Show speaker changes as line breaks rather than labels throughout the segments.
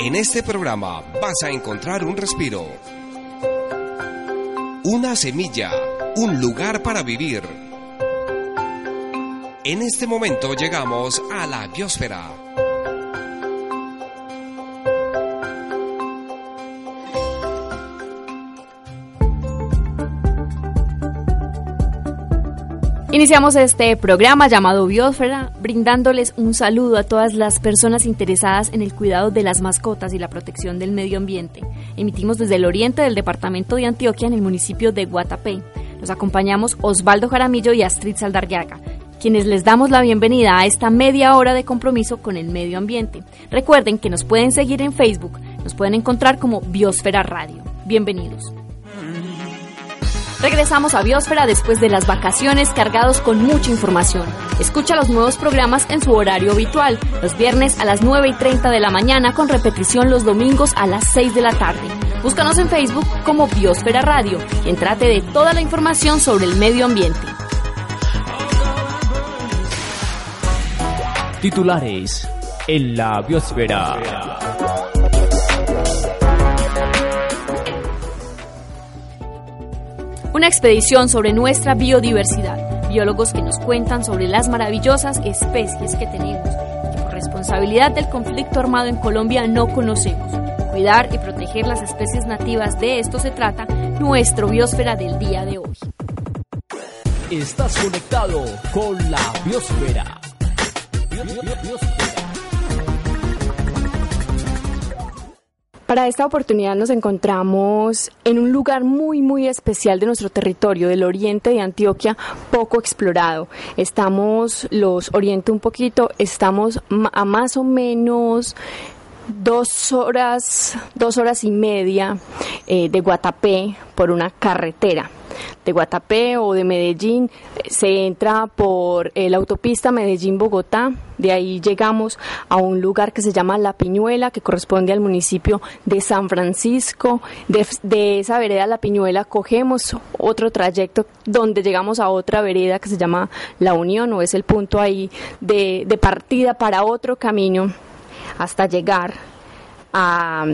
En este programa vas a encontrar un respiro, una semilla, un lugar para vivir. En este momento llegamos a la biosfera.
Iniciamos este programa llamado Biosfera brindándoles un saludo a todas las personas interesadas en el cuidado de las mascotas y la protección del medio ambiente. Emitimos desde el oriente del departamento de Antioquia en el municipio de Guatapé. Nos acompañamos Osvaldo Jaramillo y Astrid Saldarriaga, quienes les damos la bienvenida a esta media hora de compromiso con el medio ambiente. Recuerden que nos pueden seguir en Facebook, nos pueden encontrar como Biosfera Radio. Bienvenidos. Regresamos a Biosfera después de las vacaciones cargados con mucha información. Escucha los nuevos programas en su horario habitual, los viernes a las 9 y 30 de la mañana con repetición los domingos a las 6 de la tarde. Búscanos en Facebook como Biosfera Radio y entrate de toda la información sobre el medio ambiente.
Titulares en la Biosfera.
Una expedición sobre nuestra biodiversidad. Biólogos que nos cuentan sobre las maravillosas especies que tenemos que por responsabilidad del conflicto armado en Colombia no conocemos. Cuidar y proteger las especies nativas de esto se trata nuestro biosfera del día de hoy.
Estás conectado con la biosfera. Biosfera.
Para esta oportunidad nos encontramos en un lugar muy muy especial de nuestro territorio, del oriente de Antioquia, poco explorado. Estamos, los oriente un poquito, estamos a más o menos dos horas, dos horas y media eh, de Guatapé por una carretera. De Guatapé o de Medellín, se entra por la autopista Medellín-Bogotá, de ahí llegamos a un lugar que se llama La Piñuela, que corresponde al municipio de San Francisco, de, esa vereda La Piñuela cogemos otro trayecto donde llegamos a otra vereda que se llama La Unión, o es el punto ahí de partida para otro camino hasta llegar a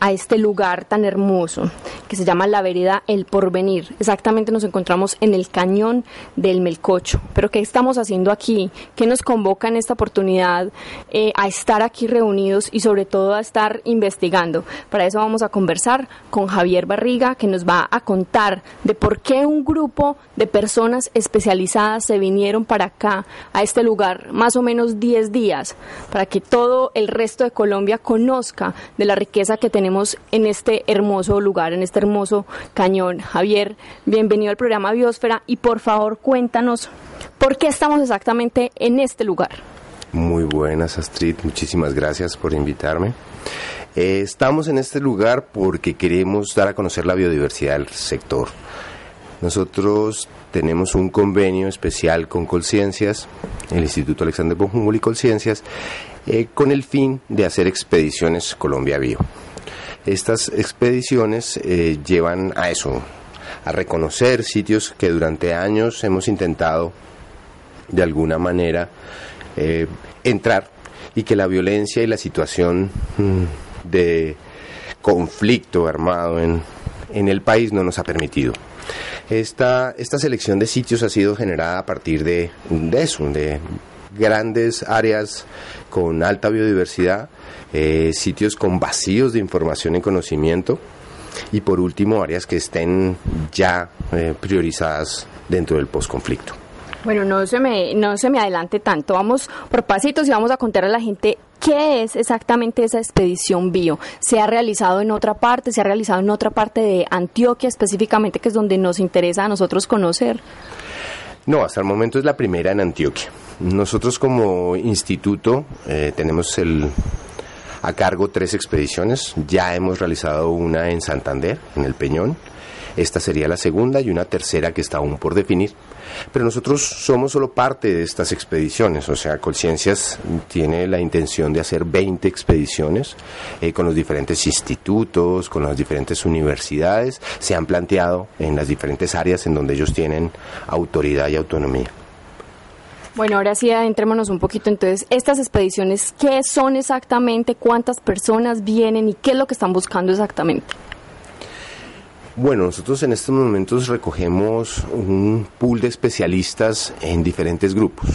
a este lugar tan hermoso que se llama la vereda El Porvenir. Exactamente nos encontramos en el cañón del Melcocho. Pero ¿qué estamos haciendo aquí? ¿Qué nos convoca en esta oportunidad eh, a estar aquí reunidos y sobre todo a estar investigando? Para eso vamos a conversar con Javier Barriga que nos va a contar de por qué un grupo de personas especializadas se vinieron para acá, a este lugar, más o menos 10 días, para que todo el resto de Colombia conozca de la riqueza que tenemos en este hermoso lugar, en este hermoso cañón. Javier, bienvenido al programa Biosfera y por favor cuéntanos por qué estamos exactamente en este lugar.
Muy buenas, Astrid. Muchísimas gracias por invitarme. Eh, estamos en este lugar porque queremos dar a conocer la biodiversidad del sector. Nosotros tenemos un convenio especial con Colciencias, el Instituto Alexander von Humboldt y Colciencias, eh, con el fin de hacer expediciones Colombia Bio. Estas expediciones eh, llevan a eso, a reconocer sitios que durante años hemos intentado de alguna manera eh, entrar y que la violencia y la situación mm, de conflicto armado en, en el país no nos ha permitido. Esta, esta selección de sitios ha sido generada a partir de, de eso, de grandes áreas con alta biodiversidad, eh, sitios con vacíos de información y conocimiento y por último áreas que estén ya eh, priorizadas dentro del posconflicto.
Bueno, no se me no se me adelante tanto. Vamos por pasitos y vamos a contar a la gente qué es exactamente esa expedición bio. Se ha realizado en otra parte, se ha realizado en otra parte de Antioquia específicamente, que es donde nos interesa a nosotros conocer.
No, hasta el momento es la primera en Antioquia. Nosotros como instituto eh, tenemos el a cargo tres expediciones. Ya hemos realizado una en Santander, en el Peñón. Esta sería la segunda y una tercera que está aún por definir. Pero nosotros somos solo parte de estas expediciones, o sea, Conciencias tiene la intención de hacer 20 expediciones eh, con los diferentes institutos, con las diferentes universidades, se han planteado en las diferentes áreas en donde ellos tienen autoridad y autonomía.
Bueno, ahora sí adentrémonos un poquito. Entonces, estas expediciones, ¿qué son exactamente? ¿Cuántas personas vienen y qué es lo que están buscando exactamente?
Bueno, nosotros en estos momentos recogemos un pool de especialistas en diferentes grupos,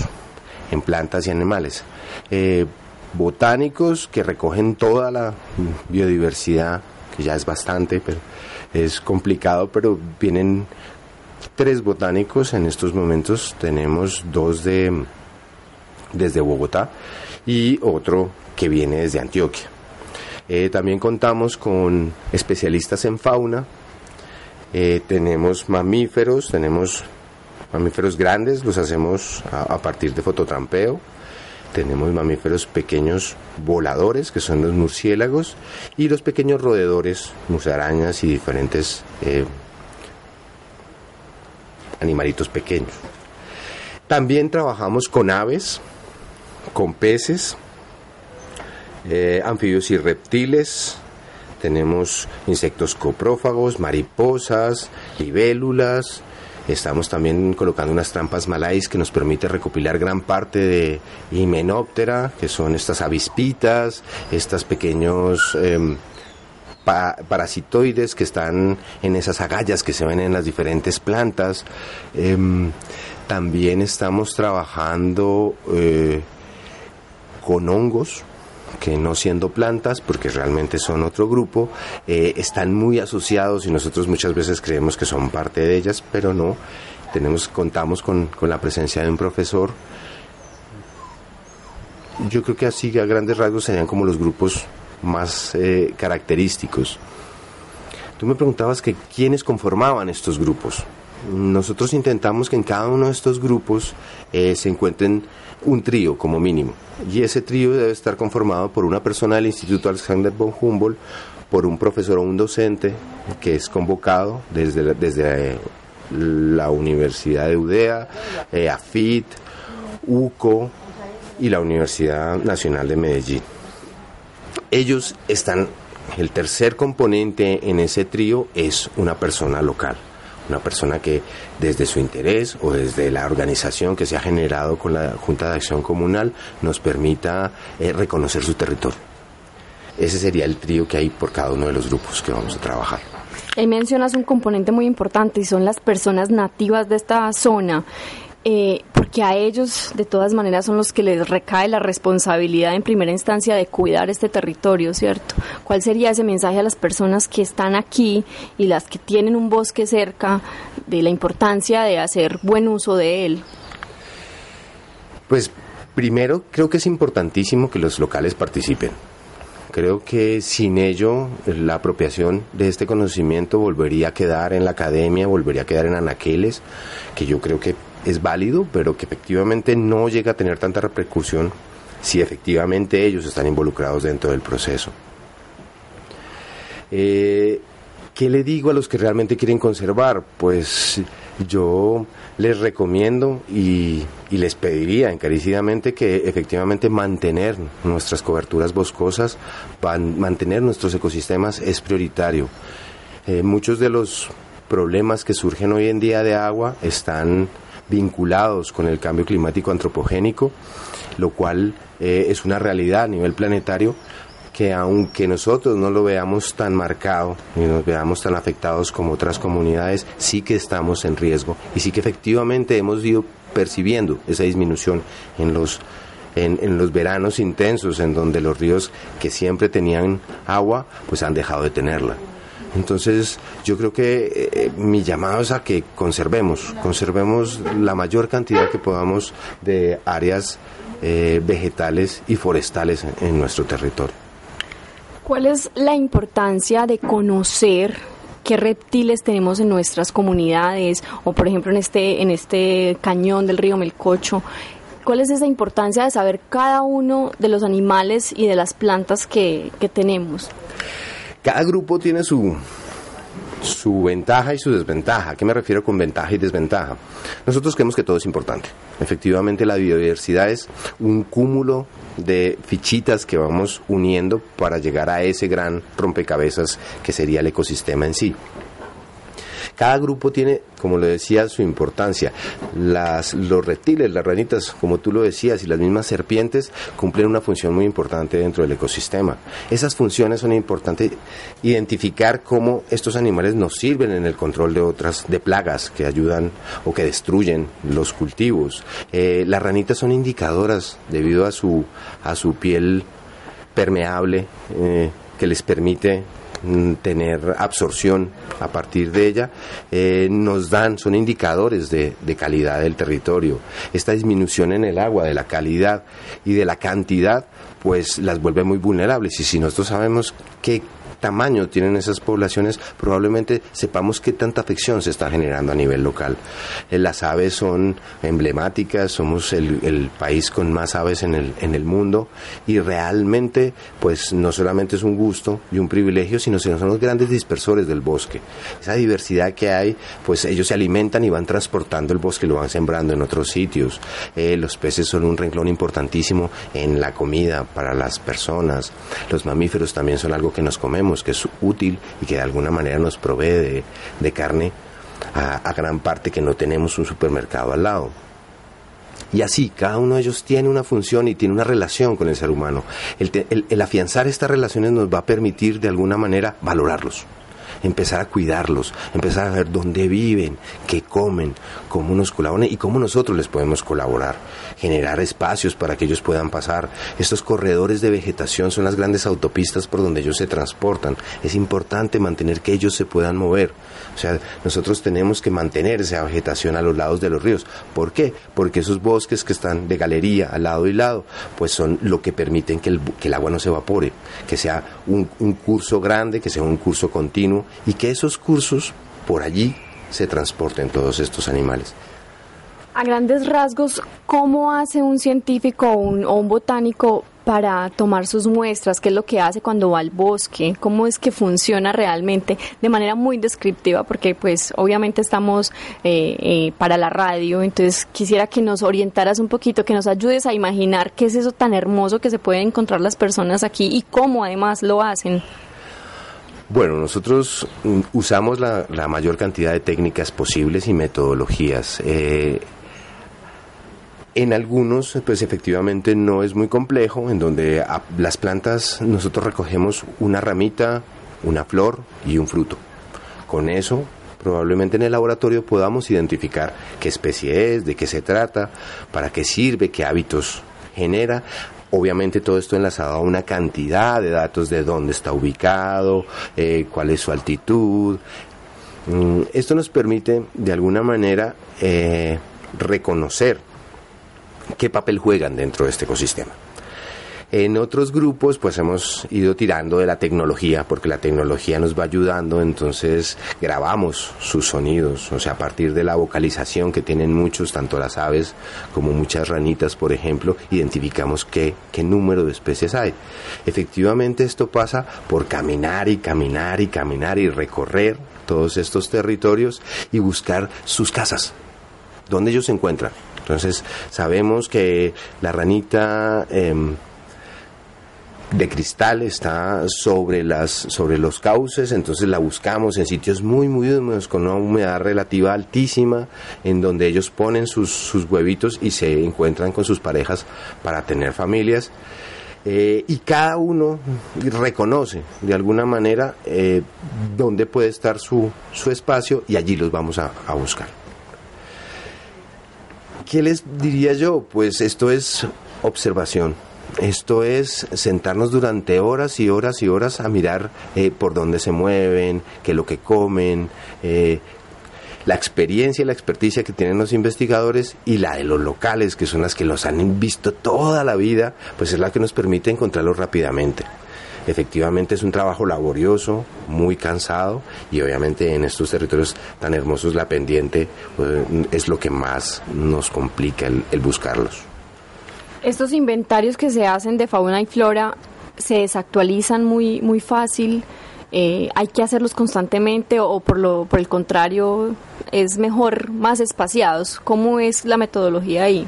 en plantas y animales. Eh, botánicos que recogen toda la biodiversidad, que ya es bastante, pero es complicado, pero vienen tres botánicos en estos momentos. Tenemos dos de desde Bogotá y otro que viene desde Antioquia. Eh, también contamos con especialistas en fauna, eh, tenemos mamíferos, tenemos mamíferos grandes, los hacemos a, partir de fototrampeo. Tenemos mamíferos pequeños voladores, que son los murciélagos, y los pequeños roedores, musarañas y diferentes eh, animalitos pequeños. También trabajamos con aves, con peces, eh, anfibios y reptiles, tenemos insectos coprófagos, mariposas, libélulas. Estamos también colocando unas trampas malais que nos permite recopilar gran parte de himenóptera, que son estas avispitas, estos pequeños em, parasitoides que están en esas agallas que se ven en las diferentes plantas. Em, también estamos trabajando eh, con hongos, que no siendo plantas, porque realmente son otro grupo, eh, están muy asociados y nosotros muchas veces creemos que son parte de ellas, pero no. Tenemos, contamos con, la presencia de un profesor. Yo creo que así a grandes rasgos serían como los grupos más eh, característicos. Tú me preguntabas que quiénes conformaban estos grupos. Nosotros intentamos que en cada uno de estos grupos eh, se encuentren un trío como mínimo. Y ese trío debe estar conformado por una persona del Instituto Alexander von Humboldt, por un profesor o un docente que es convocado desde, desde la Universidad de UDEA, eh, AFIT, UCO y la Universidad Nacional de Medellín. Ellos están, el tercer componente en ese trío es una persona local una persona que desde su interés o desde la organización que se ha generado con la Junta de Acción Comunal nos permita eh, reconocer su territorio. Ese sería el trío que hay por cada uno de los grupos que vamos a trabajar.
Y mencionas un componente muy importante y son las personas nativas de esta zona. Eh, porque a ellos de todas maneras son los que les recae la responsabilidad en primera instancia de cuidar este territorio, ¿cierto? ¿Cuál sería ese mensaje a las personas que están aquí y las que tienen un bosque cerca de la importancia de hacer buen uso de él?
Pues primero creo que es importantísimo que los locales participen. Creo que sin ello la apropiación de este conocimiento volvería a quedar en la academia, volvería a quedar en anaqueles, que yo creo que es válido, pero que efectivamente no llega a tener tanta repercusión si efectivamente ellos están involucrados dentro del proceso. Eh, ¿Qué le digo a los que realmente quieren conservar? Pues yo les recomiendo y, les pediría encarecidamente que efectivamente mantener nuestras coberturas boscosas, mantener nuestros ecosistemas es prioritario. Eh, muchos de los problemas que surgen hoy en día de agua están vinculados con el cambio climático antropogénico, lo cual eh, es una realidad a nivel planetario que aunque nosotros no lo veamos tan marcado y nos veamos tan afectados como otras comunidades, sí que estamos en riesgo y sí que efectivamente hemos ido percibiendo esa disminución en los en, en, los veranos intensos en donde los ríos que siempre tenían agua pues han dejado de tenerla. Entonces, yo creo que eh, mi llamado es a que conservemos, conservemos la mayor cantidad que podamos de áreas eh, vegetales y forestales en, nuestro territorio.
¿Cuál es la importancia de conocer qué reptiles tenemos en nuestras comunidades o por ejemplo en este en este cañón del río Melcocho ¿Cuál es esa importancia de saber cada uno de los animales y de las plantas que, que tenemos?
Cada grupo tiene su, su ventaja y su desventaja. ¿A qué me refiero con ventaja y desventaja? Nosotros creemos que todo es importante. Efectivamente, la biodiversidad es un cúmulo de fichitas que vamos uniendo para llegar a ese gran rompecabezas que sería el ecosistema en sí. Cada grupo tiene, como lo decía, su importancia. Las, los reptiles, las ranitas, como tú lo decías, y las mismas serpientes cumplen una función muy importante dentro del ecosistema. Esas funciones son importantes identificar cómo estos animales nos sirven en el control de otras, de plagas que ayudan o que destruyen los cultivos. Eh, las ranitas son indicadoras debido a su, a su piel permeable eh, que les permite tener absorción a partir de ella, eh, nos dan, son indicadores de, de, calidad del territorio. Esta disminución en el agua, de la calidad y de la cantidad, pues las vuelve muy vulnerables. Y si nosotros sabemos que tamaño tienen esas poblaciones, probablemente sepamos qué tanta afección se está generando a nivel local. Eh, las aves son emblemáticas, somos el, país con más aves en el, en el mundo y realmente pues no solamente es un gusto y un privilegio, sino que son los grandes dispersores del bosque. Esa diversidad que hay, pues ellos se alimentan y van transportando el bosque, lo van sembrando en otros sitios. Eh, los peces son un renglón importantísimo en la comida para las personas. Los mamíferos también son algo que nos comemos que es útil y que de alguna manera nos provee de, carne a, gran parte que no tenemos un supermercado al lado. Y así, cada uno de ellos tiene una función y tiene una relación con el ser humano. el, afianzar estas relaciones nos va a permitir de alguna manera valorarlos empezar a cuidarlos, empezar a ver dónde viven, qué comen, cómo nos colaboran y cómo nosotros les podemos colaborar, generar espacios para que ellos puedan pasar. Estos corredores de vegetación son las grandes autopistas por donde ellos se transportan. Es importante mantener que ellos se puedan mover. O sea, nosotros tenemos que mantener esa vegetación a los lados de los ríos. ¿Por qué? Porque esos bosques que están de galería al lado y lado, pues son lo que permiten que el, que el agua no se evapore, que sea un, un curso grande, que sea un curso continuo y que esos cursos por allí se transporten todos estos animales.
A grandes rasgos, ¿cómo hace un científico o un, botánico para tomar sus muestras? ¿Qué es lo que hace cuando va al bosque? ¿Cómo es que funciona realmente? De manera muy descriptiva, porque pues obviamente estamos eh, eh, para la radio, entonces quisiera que nos orientaras un poquito, que nos ayudes a imaginar qué es eso tan hermoso que se pueden encontrar las personas aquí y cómo además lo hacen.
Bueno, nosotros mm, usamos la, mayor cantidad de técnicas posibles y metodologías. Eh, en algunos, pues efectivamente no es muy complejo, en donde las plantas nosotros recogemos una ramita, una flor y un fruto. Con eso, probablemente en el laboratorio podamos identificar qué especie es, de qué se trata, para qué sirve, qué hábitos genera, Obviamente todo esto enlazado a una cantidad de datos de dónde está ubicado, eh, cuál es su altitud. Mm, esto nos permite de alguna manera eh, reconocer qué papel juegan dentro de este ecosistema. En otros grupos pues hemos ido tirando de la tecnología porque la tecnología nos va ayudando, entonces grabamos sus sonidos, o sea, a partir de la vocalización que tienen muchos, tanto las aves como muchas ranitas, por ejemplo, identificamos qué, número de especies hay. Efectivamente esto pasa por caminar y caminar y caminar y recorrer todos estos territorios y buscar sus casas, donde ellos se encuentran. Entonces sabemos que la ranita... Em, de cristal está sobre las sobre los cauces entonces la buscamos en sitios muy muy húmedos con una humedad relativa altísima en donde ellos ponen sus, sus huevitos y se encuentran con sus parejas para tener familias. Eh, y cada uno reconoce de alguna manera eh, dónde puede estar su, su espacio y allí los vamos a, a buscar. ¿Qué les diría yo? Pues esto es observación esto es sentarnos durante horas y horas y horas a mirar eh, por dónde se mueven, qué es lo que comen, eh, la experiencia y la experticia que tienen los investigadores y la de los locales, que son las que los han visto toda la vida, pues es la que nos permite encontrarlos rápidamente. Efectivamente es un trabajo laborioso, muy cansado y obviamente en estos territorios tan hermosos la pendiente pues, es lo que más nos complica el buscarlos.
Estos inventarios que se hacen de fauna y flora se desactualizan muy, muy fácil. Eh, hay que hacerlos constantemente o por, lo, por el contrario es mejor más espaciados. ¿Cómo es la metodología ahí?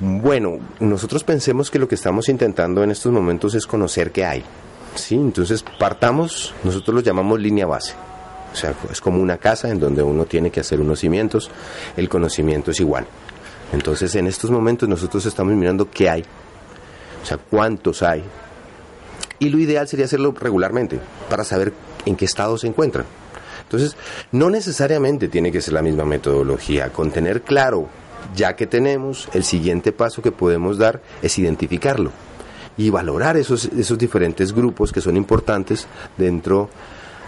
Bueno, nosotros pensemos que lo que estamos intentando en estos momentos es conocer qué hay. ¿sí? Entonces partamos, nosotros lo llamamos línea base. O sea, es como una casa en donde uno tiene que hacer unos cimientos, el conocimiento es igual. Entonces en estos momentos nosotros estamos mirando qué hay, o sea, cuántos hay. Y lo ideal sería hacerlo regularmente para saber en qué estado se encuentran. Entonces, no necesariamente tiene que ser la misma metodología. Con tener claro, ya que tenemos, el siguiente paso que podemos dar es identificarlo y valorar esos, esos diferentes grupos que son importantes dentro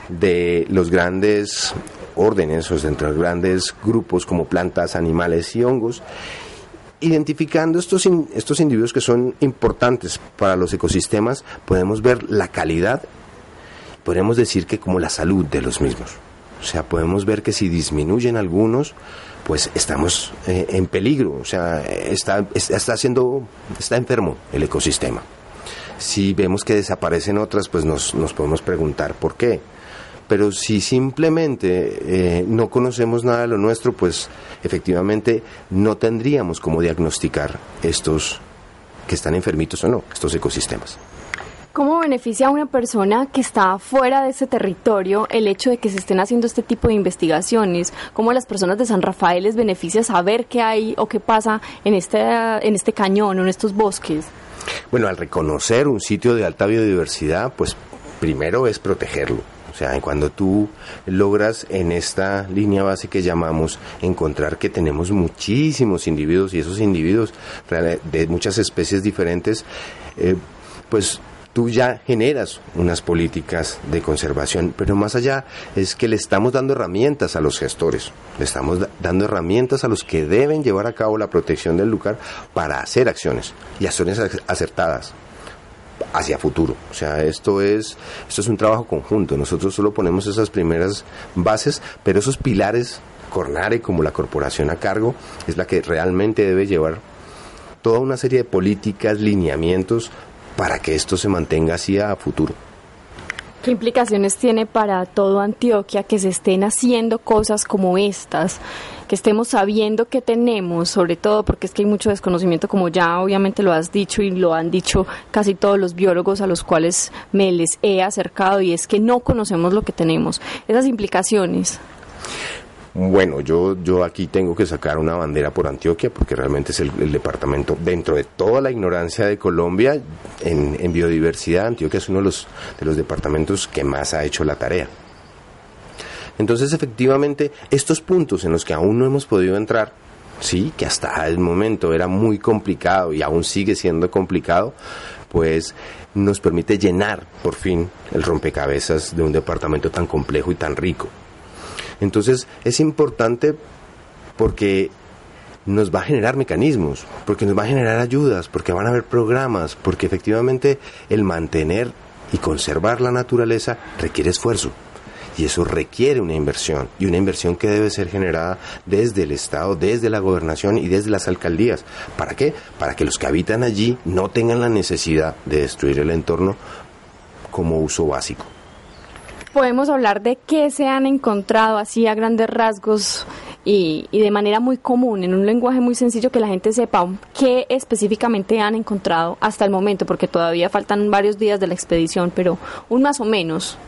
de los grandes órdenes o dentro de grandes grupos como plantas, animales y hongos identificando estos, estos individuos que son importantes para los ecosistemas, podemos ver la calidad, podemos decir que como la salud de los mismos. O sea, podemos ver que si disminuyen algunos, pues estamos eh, en peligro, o sea, está, está, haciendo, está enfermo el ecosistema. Si vemos que desaparecen otras, pues nos, nos podemos preguntar por qué. Pero si simplemente eh, no conocemos nada de lo nuestro, pues efectivamente no tendríamos cómo diagnosticar estos que están enfermitos o no, estos ecosistemas.
¿Cómo beneficia a una persona que está fuera de ese territorio el hecho de que se estén haciendo este tipo de investigaciones? ¿Cómo a las personas de San Rafael les beneficia saber qué hay o qué pasa en este, en este cañón o en estos bosques?
Bueno, al reconocer un sitio de alta biodiversidad, pues primero es protegerlo. O sea, cuando tú logras en esta línea base que llamamos encontrar que tenemos muchísimos individuos y esos individuos de muchas especies diferentes, eh, pues tú ya generas unas políticas de conservación, pero más allá es que le estamos dando herramientas a los gestores, le estamos dando herramientas a los que deben llevar a cabo la protección del lugar para hacer acciones. Y acciones acertadas hacia futuro. O sea, esto es, esto es un trabajo conjunto. Nosotros solo ponemos esas primeras bases, pero esos pilares, Cornare como la corporación a cargo, es la que realmente debe llevar toda una serie de políticas, lineamientos para que esto se mantenga así a futuro.
¿Qué implicaciones tiene para todo Antioquia que se estén haciendo cosas como estas? Que estemos sabiendo que tenemos, sobre todo porque es que hay mucho desconocimiento, como ya obviamente lo has dicho y lo han dicho casi todos los biólogos a los cuales me les he acercado, y es que no conocemos lo que tenemos. Esas implicaciones.
Bueno, yo, yo aquí tengo que sacar una bandera por Antioquia porque realmente es el, departamento, dentro de toda la ignorancia de Colombia, en, biodiversidad, Antioquia es uno de los, de los departamentos que más ha hecho la tarea. Entonces, efectivamente, estos puntos en los que aún no hemos podido entrar, sí, que hasta el momento era muy complicado y aún sigue siendo complicado, pues nos permite llenar por fin el rompecabezas de un departamento tan complejo y tan rico. Entonces es importante porque nos va a generar mecanismos, porque nos va a generar ayudas, porque van a haber programas, porque efectivamente el mantener y conservar la naturaleza requiere esfuerzo. Y eso requiere una inversión, y una inversión que debe ser generada desde el Estado, desde la gobernación y desde las alcaldías. ¿Para qué? Para que los que habitan allí no tengan la necesidad de destruir el entorno como uso básico
podemos hablar de qué se han encontrado así a grandes rasgos y, de manera muy común, en un lenguaje muy sencillo que la gente sepa qué específicamente han encontrado hasta el momento, porque todavía faltan varios días de la expedición, pero un más o menos.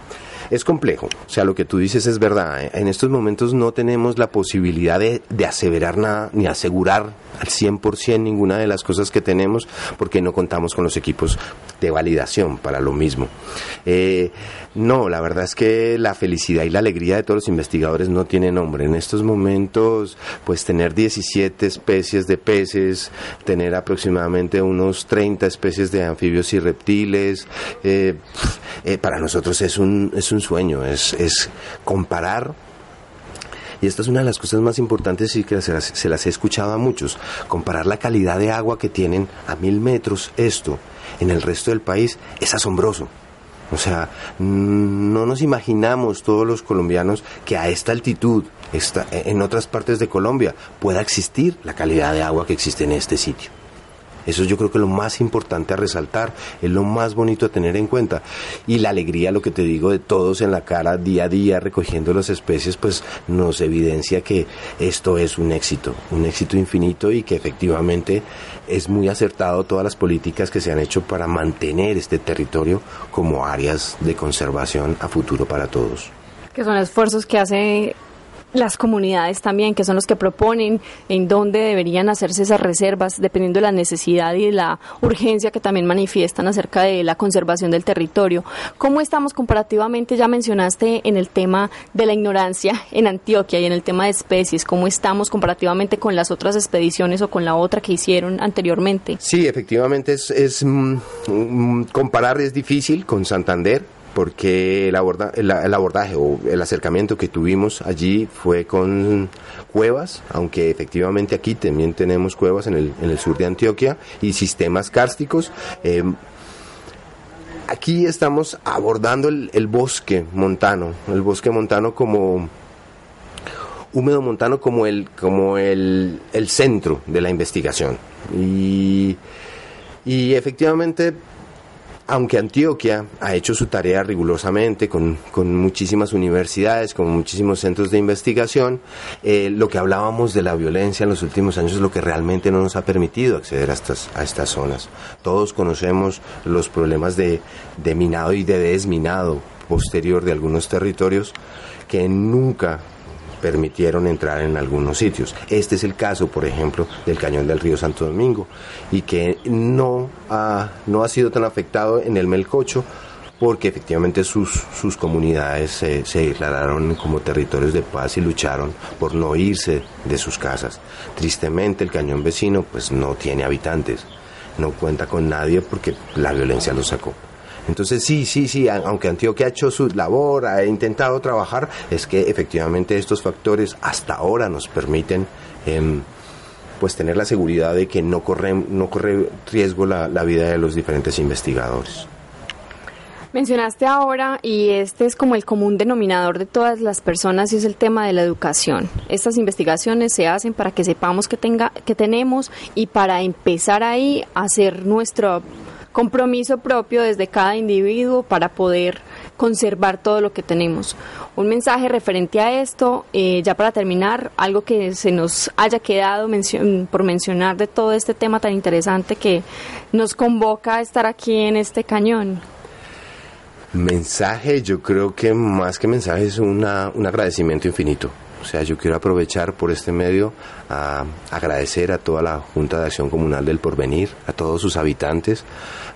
Es complejo, o sea, lo que tú dices es verdad. ¿eh? En estos momentos no tenemos la posibilidad de, de aseverar nada ni asegurar al 100% ninguna de las cosas que tenemos porque no contamos con los equipos de validación para lo mismo. Eh, no, la verdad es que la felicidad y la alegría de todos los investigadores no tiene nombre. En estos momentos, pues tener 17 especies de peces, tener aproximadamente unos 30 especies de anfibios y reptiles, eh, eh, para nosotros es un, es un sueño, es, es comparar y esta es una de las cosas más importantes y que se las, se las he escuchado a muchos. Comparar la calidad de agua que tienen a mil metros, esto, en el resto del país, es asombroso. O sea, no nos imaginamos todos los colombianos que a esta altitud, en otras partes de Colombia, pueda existir la calidad de agua que existe en este sitio. Eso yo creo que es lo más importante a resaltar, es lo más bonito a tener en cuenta. Y la alegría, lo que te digo, de todos en la cara día a día recogiendo las especies, pues nos evidencia que esto es un éxito, un éxito infinito y que efectivamente es muy acertado todas las políticas que se han hecho para mantener este territorio como áreas de conservación a futuro para todos.
Que son esfuerzos que hace las comunidades también, que son los que proponen en dónde deberían hacerse esas reservas, dependiendo de la necesidad y de la urgencia que también manifiestan acerca de la conservación del territorio. ¿Cómo estamos comparativamente? Ya mencionaste en el tema de la ignorancia en Antioquia y en el tema de especies, ¿cómo estamos comparativamente con las otras expediciones o con la otra que hicieron anteriormente?
Sí, efectivamente es, es mm, mm, comparar es difícil con Santander porque el, abordaje o el acercamiento que tuvimos allí fue con cuevas, aunque efectivamente aquí también tenemos cuevas en el, sur de Antioquia y sistemas kársticos. Eh, aquí estamos abordando el, bosque montano, el bosque montano como húmedo montano como el, como el, centro de la investigación. Y, y efectivamente aunque Antioquia ha hecho su tarea rigurosamente con, muchísimas universidades, con muchísimos centros de investigación, eh, lo que hablábamos de la violencia en los últimos años es lo que realmente no nos ha permitido acceder a estas, a estas zonas. Todos conocemos los problemas de, de minado y de desminado posterior de algunos territorios que nunca permitieron entrar en algunos sitios. Este es el caso, por ejemplo, del cañón del río Santo Domingo y que no ha, no ha sido tan afectado en el Melcocho porque efectivamente sus, sus comunidades se, se declararon como territorios de paz y lucharon por no irse de sus casas. Tristemente el cañón vecino pues no tiene habitantes, no cuenta con nadie porque la violencia lo sacó. Entonces sí, sí, sí, aunque Antioquia ha hecho su labor, ha intentado trabajar, es que efectivamente estos factores hasta ahora nos permiten em, pues tener la seguridad de que no corre, no corre riesgo la, vida de los diferentes investigadores.
Mencionaste ahora, y este es como el común denominador de todas las personas, y es el tema de la educación. Estas investigaciones se hacen para que sepamos que, tenga, que tenemos y para empezar ahí a hacer nuestro compromiso propio desde cada individuo para poder conservar todo lo que tenemos. Un mensaje referente a esto, eh, ya para terminar, algo que se nos haya quedado por mencionar de todo este tema tan interesante que nos convoca a estar aquí en este cañón.
Mensaje, yo creo que más que mensaje es una, un agradecimiento infinito. O sea, yo quiero aprovechar por este medio a agradecer a toda la Junta de Acción Comunal del Porvenir, a todos sus habitantes,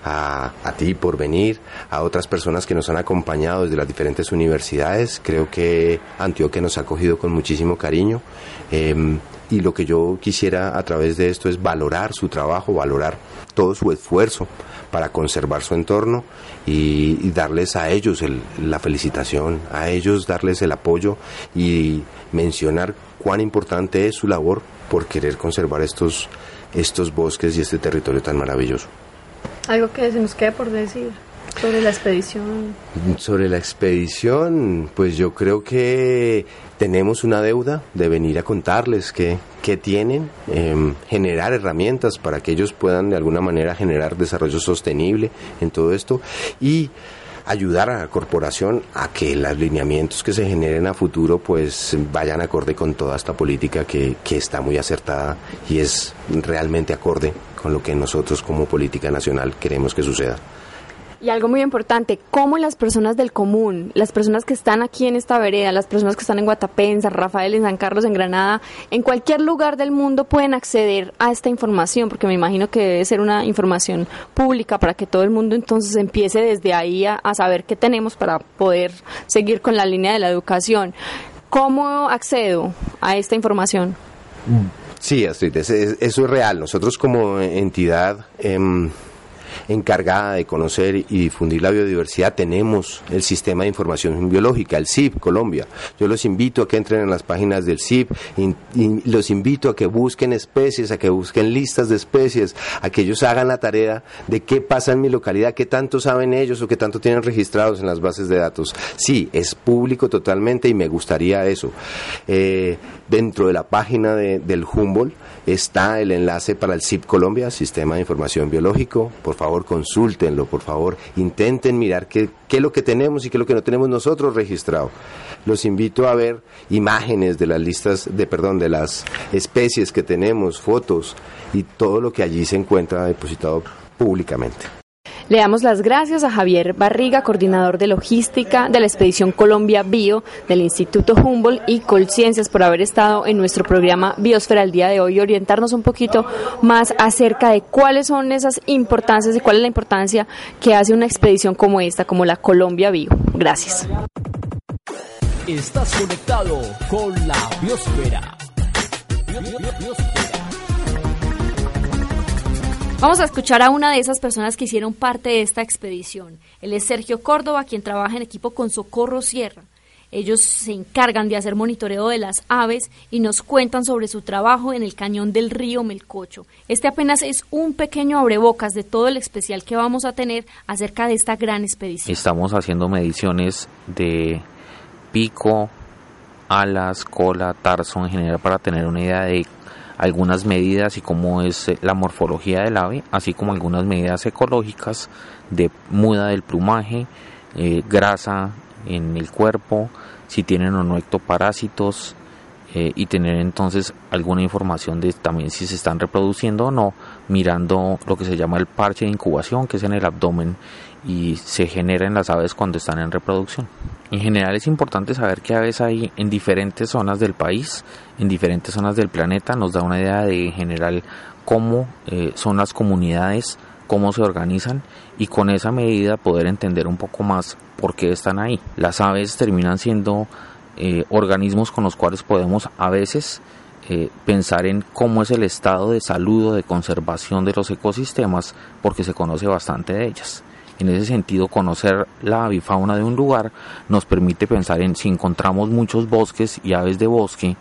a, ti por venir, a otras personas que nos han acompañado desde las diferentes universidades. Creo que Antioquia nos ha acogido con muchísimo cariño. Em, y lo que yo quisiera a través de esto es valorar su trabajo, valorar todo su esfuerzo para conservar su entorno y, darles a ellos la felicitación, a ellos darles el apoyo y mencionar cuán importante es su labor por querer conservar estos, estos bosques y este territorio tan maravilloso.
Algo que se nos quede por decir. Sobre la expedición.
Sobre la expedición, pues yo creo que tenemos una deuda de venir a contarles qué, tienen, em, generar herramientas para que ellos puedan de alguna manera generar desarrollo sostenible en todo esto y ayudar a la corporación a que los lineamientos que se generen a futuro pues vayan acorde con toda esta política que, que está muy acertada y es realmente acorde con lo que nosotros como política nacional queremos que suceda.
Y algo muy importante, cómo las personas del común, las personas que están aquí en esta vereda, las personas que están en Guatapé, en San Rafael, en San Carlos, en Granada, en cualquier lugar del mundo pueden acceder a esta información, porque me imagino que debe ser una información pública para que todo el mundo entonces empiece desde ahí a, saber qué tenemos para poder seguir con la línea de la educación. ¿Cómo accedo a esta información?
Sí, Astrid, eso es real. Nosotros como entidad... Em, encargada de conocer y difundir la biodiversidad, tenemos el Sistema de Información Biológica, el CIP Colombia. Yo los invito a que entren en las páginas del CIP y, los invito a que busquen especies, a que busquen listas de especies, a que ellos hagan la tarea de qué pasa en mi localidad, qué tanto saben ellos o qué tanto tienen registrados en las bases de datos. Sí, es público totalmente y me gustaría eso. Eh, dentro de la página del Humboldt está el enlace para el CIP Colombia, Sistema de Información Biológico. Por favor, consúltenlo, por favor, intenten mirar qué, qué es lo que tenemos y qué es lo que no tenemos nosotros registrado. Los invito a ver imágenes de las listas, de perdón, de las especies que tenemos, fotos y todo lo que allí se encuentra depositado públicamente.
Le damos las gracias a Javier Barriga, coordinador de logística de la expedición Colombia Bio del Instituto Humboldt y Colciencias por haber estado en nuestro programa Biosfera el día de hoy y orientarnos un poquito más acerca de cuáles son esas importancias y cuál es la importancia que hace una expedición como esta, como la Colombia Bio. Gracias.
Estás conectado con la Biosfera.
Vamos a escuchar a una de esas personas que hicieron parte de esta expedición. Él es Sergio Córdoba, quien trabaja en equipo con Socorro Sierra. Ellos se encargan de hacer monitoreo de las aves y nos cuentan sobre su trabajo en el cañón del río Melcocho. Este apenas es un pequeño abrebocas de todo el especial que vamos a tener acerca de esta gran expedición.
Estamos haciendo mediciones de pico, alas, cola, tarso en general para tener una idea de algunas medidas y cómo es eh, la morfología del ave, así como algunas medidas ecológicas de muda del plumaje, eh, grasa en el cuerpo, si tienen o no ectoparásitos eh, y tener entonces alguna información de también si se están reproduciendo o no, mirando lo que se llama el parche de incubación, que es en el abdomen y se genera en las aves cuando están en reproducción. En general es importante saber qué aves hay en diferentes zonas del país, en diferentes zonas del planeta, nos da una idea de en general cómo eh, son las comunidades, cómo se organizan y con esa medida poder entender un poco más por qué están ahí. Las aves terminan siendo eh, organismos con los cuales podemos a veces eh, pensar en cómo es el estado de salud o de conservación de los ecosistemas porque se conoce bastante de ellas. En ese sentido, conocer la avifauna de un lugar nos permite pensar en si encontramos muchos bosques y aves de bosque,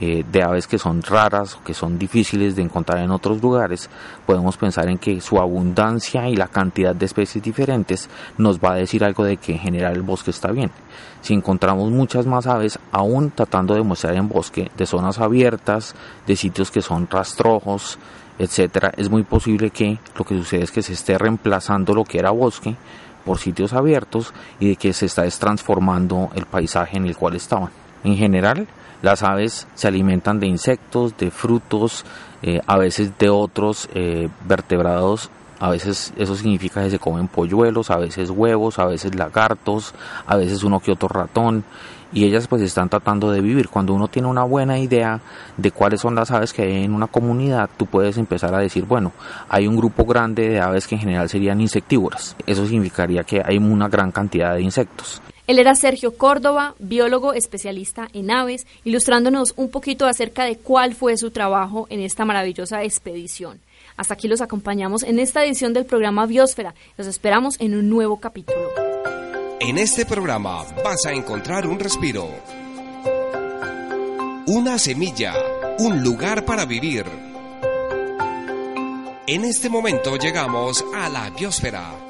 eh, de aves que son raras que son difíciles de encontrar en otros lugares, podemos pensar en que su abundancia y la cantidad de especies diferentes nos va a decir algo de que en general el bosque está bien. Si encontramos muchas más aves, aún tratando de mostrar en bosque, de zonas abiertas, de sitios que son rastrojos, etcétera, es muy posible que lo que sucede es que se esté reemplazando lo que era bosque por sitios abiertos y de que se está transformando el paisaje en el cual estaban. En general, las aves se alimentan de insectos, de frutos, eh, a veces de otros eh, vertebrados. A veces eso significa que se comen polluelos, a veces huevos, a veces lagartos, a veces uno que otro ratón y ellas pues están tratando de vivir. Cuando uno tiene una buena idea de cuáles son las aves que hay en una comunidad, tú puedes empezar a decir, bueno, hay un grupo grande de aves que en general serían insectívoras. Eso significaría que hay una gran cantidad de insectos.
Él era Sergio Córdoba, biólogo especialista en aves, ilustrándonos un poquito acerca de cuál fue su trabajo en esta maravillosa expedición. Hasta aquí los acompañamos en esta edición del programa Biosfera. Los esperamos en un nuevo capítulo.
En este programa vas a encontrar un respiro, una semilla, un lugar para vivir. En este momento llegamos a la biosfera